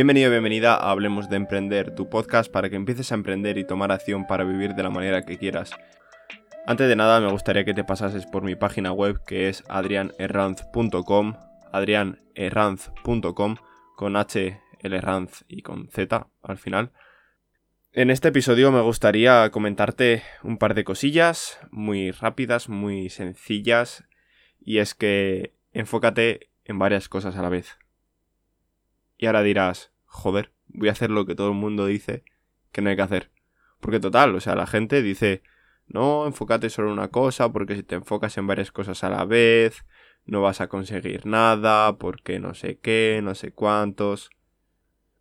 Bienvenido, bienvenida a Hablemos de Emprender, tu podcast para que empieces a emprender y tomar acción para vivir de la manera que quieras. Antes de nada, me gustaría que te pasases por mi página web que es adrianerranz.com, adrianerranz.com, con H, L, Ranz y con Z al final. En este episodio me gustaría comentarte un par de cosillas muy rápidas, muy sencillas, y es que enfócate en varias cosas a la vez. Y ahora dirás, joder, voy a hacer lo que todo el mundo dice que no hay que hacer. Porque total, o sea, la gente dice, no, enfócate solo en una cosa, porque si te enfocas en varias cosas a la vez, no vas a conseguir nada, porque no sé qué, no sé cuántos.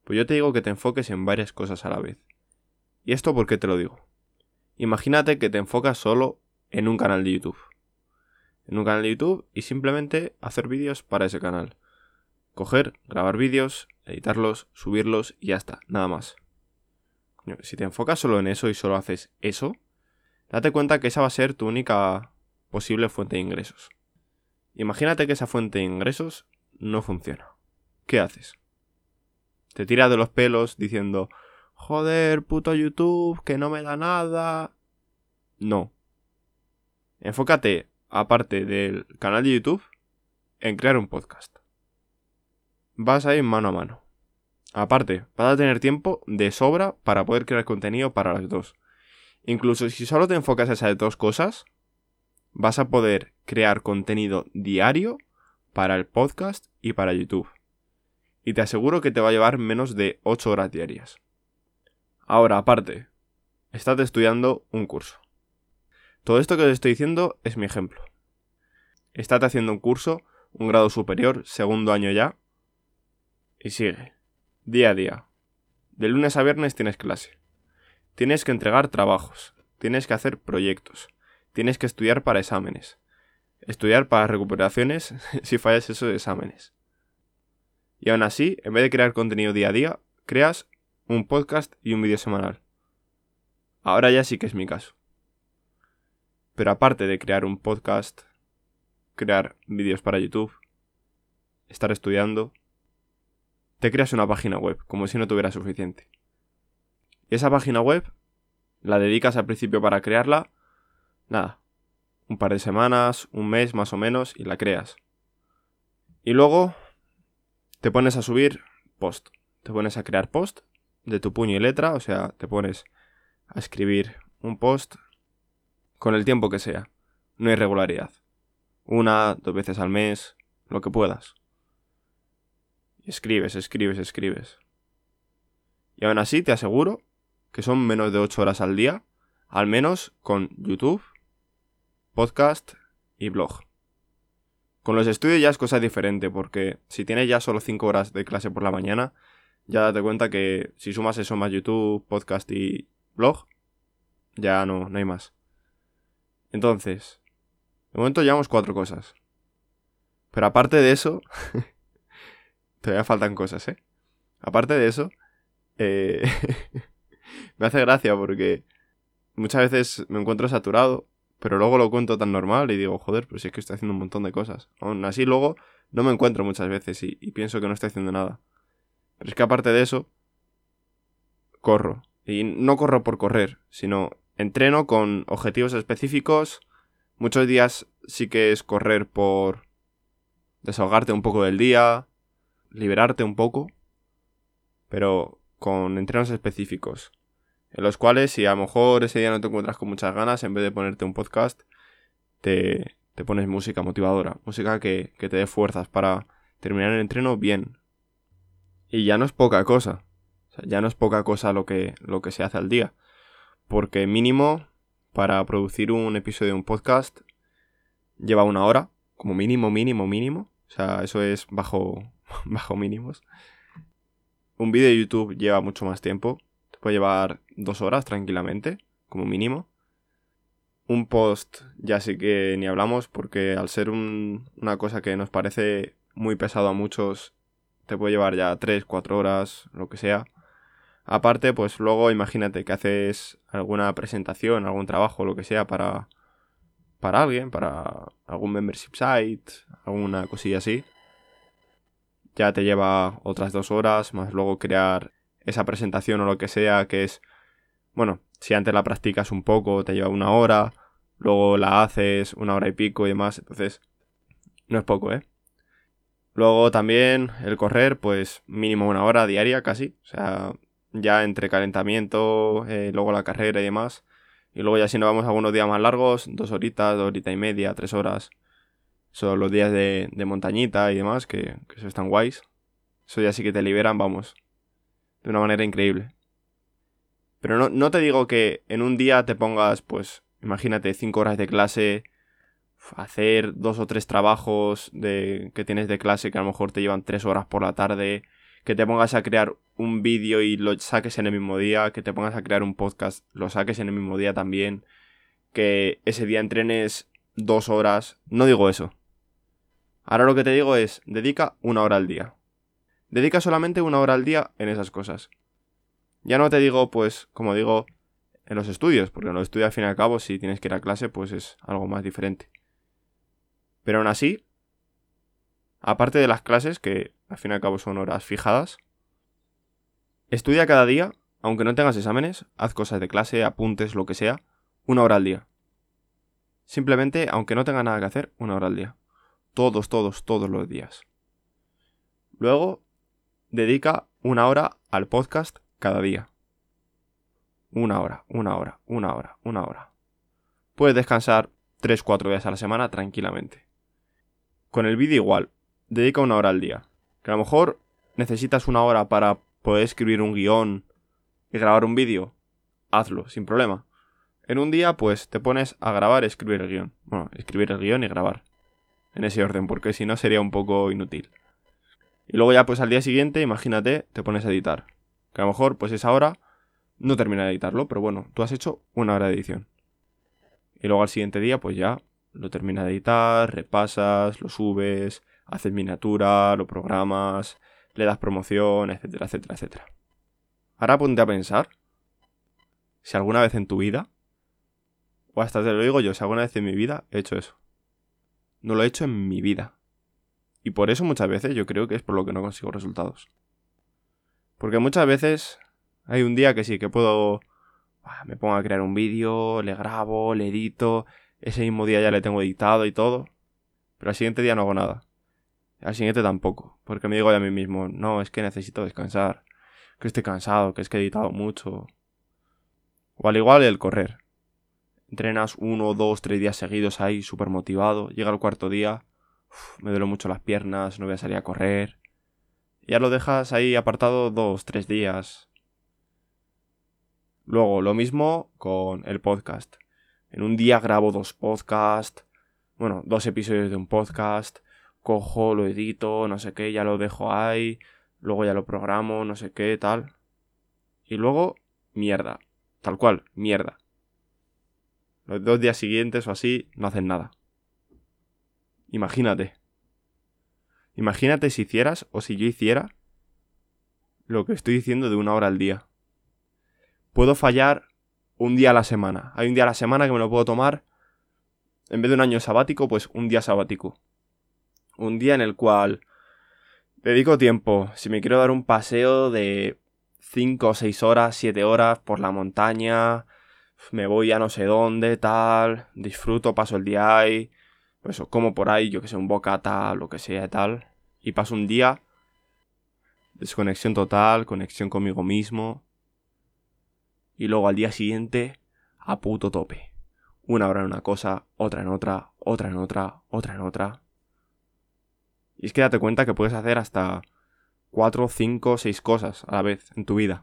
Pues yo te digo que te enfoques en varias cosas a la vez. ¿Y esto por qué te lo digo? Imagínate que te enfocas solo en un canal de YouTube. En un canal de YouTube y simplemente hacer vídeos para ese canal. Coger, grabar vídeos, editarlos, subirlos y ya está, nada más. Si te enfocas solo en eso y solo haces eso, date cuenta que esa va a ser tu única posible fuente de ingresos. Imagínate que esa fuente de ingresos no funciona. ¿Qué haces? Te tiras de los pelos diciendo, joder, puto YouTube, que no me da nada. No. Enfócate, aparte del canal de YouTube, en crear un podcast. Vas a ir mano a mano. Aparte, vas a tener tiempo de sobra para poder crear contenido para las dos. Incluso si solo te enfocas a esas dos cosas, vas a poder crear contenido diario para el podcast y para YouTube. Y te aseguro que te va a llevar menos de 8 horas diarias. Ahora, aparte, estás estudiando un curso. Todo esto que te estoy diciendo es mi ejemplo. Estás haciendo un curso, un grado superior, segundo año ya, y sigue, día a día. De lunes a viernes tienes clase. Tienes que entregar trabajos, tienes que hacer proyectos, tienes que estudiar para exámenes, estudiar para recuperaciones si fallas esos exámenes. Y aún así, en vez de crear contenido día a día, creas un podcast y un vídeo semanal. Ahora ya sí que es mi caso. Pero aparte de crear un podcast, crear vídeos para YouTube, estar estudiando, te creas una página web, como si no tuviera suficiente. Y esa página web la dedicas al principio para crearla, nada, un par de semanas, un mes más o menos, y la creas. Y luego te pones a subir post, te pones a crear post de tu puño y letra, o sea, te pones a escribir un post con el tiempo que sea. No hay regularidad. Una, dos veces al mes, lo que puedas. Escribes, escribes, escribes. Y aún así te aseguro que son menos de 8 horas al día, al menos con YouTube, podcast y blog. Con los estudios ya es cosa diferente, porque si tienes ya solo 5 horas de clase por la mañana, ya date cuenta que si sumas eso más YouTube, podcast y blog, ya no, no hay más. Entonces, de momento llevamos cuatro cosas. Pero aparte de eso, todavía faltan cosas, ¿eh? Aparte de eso, eh, me hace gracia porque muchas veces me encuentro saturado, pero luego lo cuento tan normal y digo, joder, pues si es que estoy haciendo un montón de cosas. Aún así, luego no me encuentro muchas veces y pienso que no estoy haciendo nada. Pero es que aparte de eso, corro. Y no corro por correr, sino entreno con objetivos específicos. Muchos días sí que es correr por desahogarte un poco del día, liberarte un poco, pero con entrenos específicos. En los cuales, si a lo mejor ese día no te encuentras con muchas ganas, en vez de ponerte un podcast, te, te pones música motivadora, música que, que te dé fuerzas para terminar el entreno bien, y ya no es poca cosa. O sea, ya no es poca cosa lo que, lo que se hace al día. Porque mínimo, para producir un episodio de un podcast, lleva una hora. Como mínimo, mínimo, mínimo. O sea, eso es bajo, bajo mínimos. Un vídeo de YouTube lleva mucho más tiempo. Te puede llevar dos horas tranquilamente, como mínimo. Un post ya sí que ni hablamos porque al ser una cosa que nos parece muy pesado a muchos te puede llevar ya 3, 4 horas, lo que sea. Aparte, pues luego imagínate que haces alguna presentación, algún trabajo, lo que sea para, para alguien, para algún membership site, alguna cosilla así. Ya te lleva otras dos horas, más luego crear esa presentación o lo que sea, que es, bueno, si antes la practicas un poco, te lleva una hora, luego la haces una hora y pico y demás, entonces no es poco, ¿eh? Luego también el correr, pues mínimo una hora diaria casi, o sea, ya entre calentamiento, eh, luego la carrera y demás. Y luego ya si nos vamos a algunos días más largos, dos horitas, dos horitas y media, tres horas. Son los días de, montañita y demás, que, que eso están guays. Eso ya sí que te liberan, vamos, de una manera increíble. Pero no, no te digo que en un día te pongas, pues, imagínate, cinco horas de clase, hacer dos o tres trabajos de, que tienes de clase que a lo mejor te llevan tres horas por la tarde, que te pongas a crear un vídeo y lo saques en el mismo día, que te pongas a crear un podcast, lo saques en el mismo día también, que ese día entrenes dos horas, no digo eso. Ahora lo que te digo es, dedica una hora al día. Dedica solamente una hora al día en esas cosas. Ya no te digo, pues, como digo, en los estudios, porque en los estudios al fin y al cabo, si tienes que ir a clase, pues es algo más diferente. Pero aún así, aparte de las clases, que al fin y al cabo son horas fijadas, estudia cada día, aunque no tengas exámenes, haz cosas de clase, apuntes, lo que sea, una hora al día. Simplemente, aunque no tenga nada que hacer, una hora al día. Todos, todos, todos los días. Luego, dedica una hora al podcast cada día. Una hora, una hora, una hora, una hora. Puedes descansar 3-4 días a la semana tranquilamente. Con el vídeo igual, dedica una hora al día. Que a lo mejor necesitas una hora para poder escribir un guion y grabar un vídeo. Hazlo, sin problema. En un día, pues te pones a grabar y escribir el guion. Bueno, escribir el guion y grabar. En ese orden, porque si no sería un poco inútil. Y luego ya, pues al día siguiente, imagínate, te pones a editar. Que a lo mejor, pues esa hora no termina de editarlo, pero bueno, tú has hecho una hora de edición. Y luego al siguiente día, pues ya lo termina de editar, repasas, lo subes, haces miniatura, lo programas, le das promoción, etcétera, etcétera, etcétera. Ahora ponte a pensar si alguna vez en tu vida, o hasta te lo digo yo, si alguna vez en mi vida he hecho eso. No lo he hecho en mi vida. Y por eso muchas veces yo creo que es por lo que no consigo resultados. Porque muchas veces hay un día que sí, que puedo... Ah, me pongo a crear un vídeo, le grabo, le edito, ese mismo día ya le tengo editado y todo. Pero al siguiente día no hago nada. Al siguiente tampoco. Porque me digo a mí mismo, no, es que necesito descansar. Que estoy cansado, que es que he editado mucho. O al igual el correr. Entrenas uno, dos, tres días seguidos ahí, súper motivado. Llega el cuarto día, me duelen mucho las piernas, no voy a salir a correr. ya lo dejas ahí apartado dos, tres días. Luego, lo mismo con el podcast. En un día grabo dos podcasts, bueno, dos episodios de un podcast, cojo, lo edito, no sé qué, ya lo dejo ahí, luego ya lo programo, no sé qué, tal. Y luego, mierda. Tal cual, mierda. Los dos días siguientes o así no hacen nada. Imagínate. Imagínate si hicieras o si yo hiciera lo que estoy diciendo de una hora al día. Puedo fallar un día a la semana. Hay un día a la semana que me lo puedo tomar. En vez de un año sabático, pues un día sabático. Un día en el cual dedico tiempo. Si me quiero dar un paseo de 5 o 6 horas, 7 horas por la montaña, me voy a no sé dónde, tal, disfruto, paso el día ahí, pues como por ahí, yo que sé, un bocata, lo que sea, tal, y paso un día, desconexión total, conexión conmigo mismo, y luego al día siguiente a puto tope. Una hora en una cosa, otra en otra, otra en otra, otra en otra. Y es que date cuenta que puedes hacer hasta 4, 5, 6 cosas a la vez en tu vida.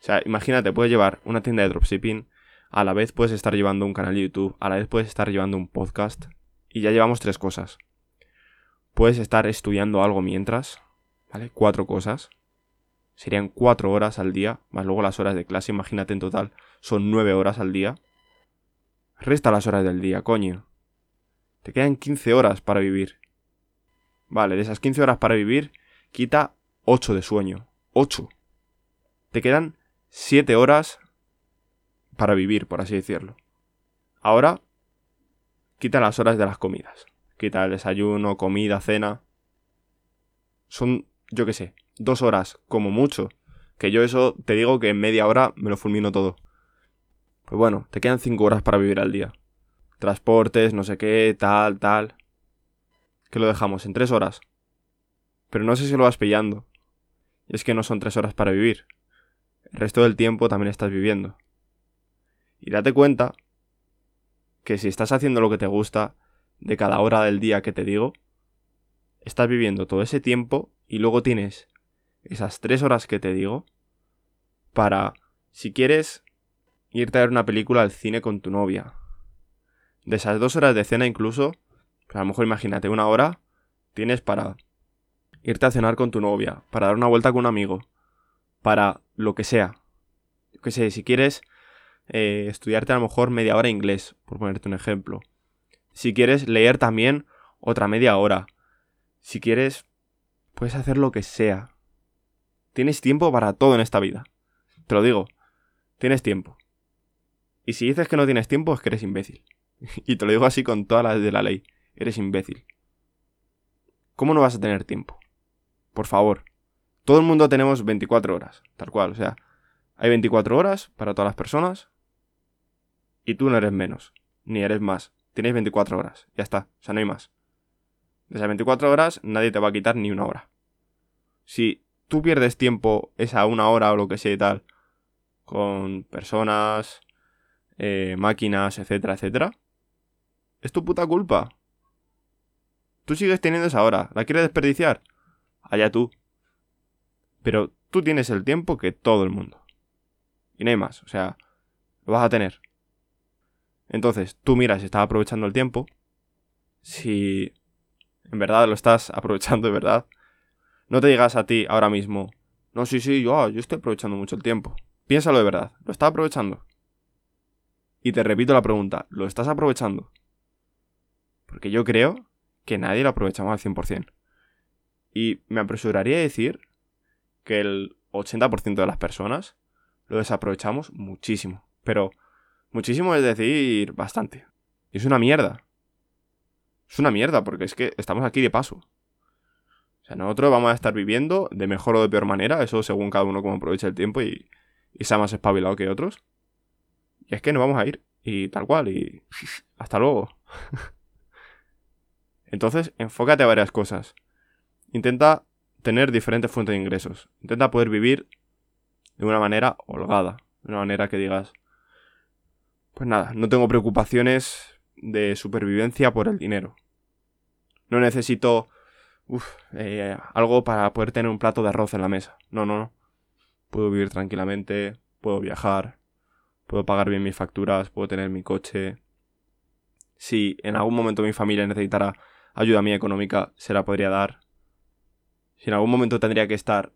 O sea, imagínate, puedes llevar una tienda de dropshipping, a la vez puedes estar llevando un canal de YouTube, a la vez puedes estar llevando un podcast, y ya llevamos tres cosas. Puedes estar estudiando algo mientras, ¿vale? Cuatro cosas serían cuatro horas al día, más luego las horas de clase, imagínate en total, son nueve horas al día. Resta las horas del día, coño. Te quedan 15 horas para vivir. Vale, de esas 15 horas para vivir, quita 8 de sueño. 8. Te quedan 7 horas para vivir, por así decirlo. Ahora, quita las horas de las comidas. Quita el desayuno, comida, cena. son, yo qué sé, dos horas, como mucho. Que yo eso te digo que en media hora me lo fulmino todo. Pues bueno, te quedan cinco horas para vivir al día. Transportes, no sé qué, tal, tal. Que lo dejamos en tres horas. Pero no sé si lo vas pillando. Y es que no son tres horas para vivir. El resto del tiempo también estás viviendo. Y date cuenta que si estás haciendo lo que te gusta de cada hora del día que te digo, estás viviendo todo ese tiempo y luego tienes esas tres horas que te digo para, si quieres, irte a ver una película al cine con tu novia. De esas dos horas de cena incluso, pues a lo mejor imagínate una hora, tienes para irte a cenar con tu novia, para dar una vuelta con un amigo, para lo que sea. Yo qué sé, si quieres eh, estudiarte a lo mejor media hora inglés, por ponerte un ejemplo. Si quieres leer también otra media hora. Si quieres, puedes hacer lo que sea. Tienes tiempo para todo en esta vida. Te lo digo, tienes tiempo. Y si dices que no tienes tiempo es que eres imbécil. y te lo digo así con todas las de la ley. Eres imbécil. ¿Cómo no vas a tener tiempo? Por favor. Todo el mundo tenemos 24 horas, tal cual. O sea, hay 24 horas para todas las personas. Y tú no eres menos, ni eres más. Tienes 24 horas. Ya está. O sea, no hay más. De esas 24 horas nadie te va a quitar ni una hora. Si tú pierdes tiempo esa una hora o lo que sea y tal, con personas, eh, máquinas, etcétera, etcétera, es tu puta culpa. Tú sigues teniendo esa hora. ¿La quieres desperdiciar? Allá tú. Pero tú tienes el tiempo que todo el mundo. Y no hay más. O sea, lo vas a tener. Entonces, tú miras si estás aprovechando el tiempo. Si en verdad lo estás aprovechando de verdad. No te digas a ti ahora mismo, no, sí, sí, yo, yo estoy aprovechando mucho el tiempo. Piénsalo de verdad, ¿lo estás aprovechando? Y te repito la pregunta, ¿lo estás aprovechando? Porque yo creo que nadie lo aprovechamos al 100%. Y me apresuraría a decir que el 80% de las personas lo desaprovechamos muchísimo. Pero muchísimo es decir bastante. Y es una mierda. Es una mierda, porque es que estamos aquí de paso. O sea, nosotros vamos a estar viviendo de mejor o de peor manera, eso según cada uno como aprovecha el tiempo y, y sea más espabilado que otros. Y es que nos vamos a ir, y tal cual, y hasta luego. Entonces, enfócate a varias cosas. Intenta tener diferentes fuentes de ingresos. Intenta poder vivir de una manera holgada. De una manera que digas, pues nada, no tengo preocupaciones de supervivencia por el dinero. No necesito eh, algo para poder tener un plato de arroz en la mesa. No, no, no. Puedo vivir tranquilamente, puedo viajar, puedo pagar bien mis facturas, puedo tener mi coche. Si en algún momento mi familia necesitara ayuda mía económica, se la podría dar. Si en algún momento tendría que estar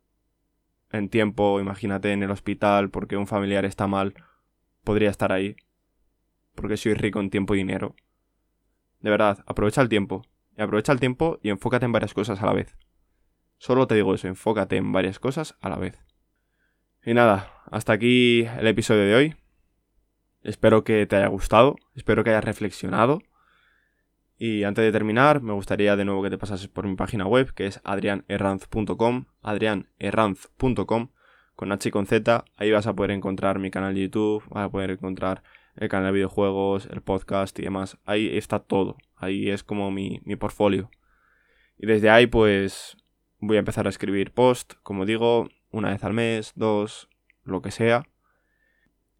en tiempo, imagínate, en el hospital porque un familiar está mal, podría estar ahí porque soy rico en tiempo y dinero. De verdad, aprovecha el tiempo. Y aprovecha el tiempo y enfócate en varias cosas a la vez. Solo te digo eso, enfócate en varias cosas a la vez. Y nada, hasta aquí el episodio de hoy. Espero que te haya gustado, espero que hayas reflexionado. Y antes de terminar, me gustaría de nuevo que te pasases por mi página web, que es adrianerranz.com, adrianerranz.com, con H y con Z. Ahí vas a poder encontrar mi canal de YouTube, vas a poder encontrar el canal de videojuegos, el podcast y demás. Ahí está todo. Ahí es como mi, mi portfolio. Y desde ahí pues voy a empezar a escribir post, como digo, una vez al mes, dos, lo que sea.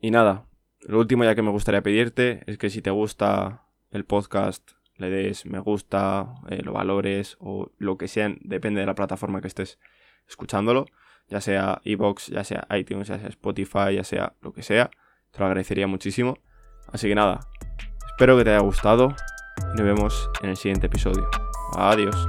Y nada, lo último ya que me gustaría pedirte es que si te gusta el podcast, le des me gusta, eh, lo valores o lo que sea, depende de la plataforma que estés escuchándolo, ya sea iBox, ya sea iTunes, ya sea Spotify, ya sea lo que sea te lo agradecería muchísimo. Así que nada, espero que te haya gustado y nos vemos en el siguiente episodio. Adiós.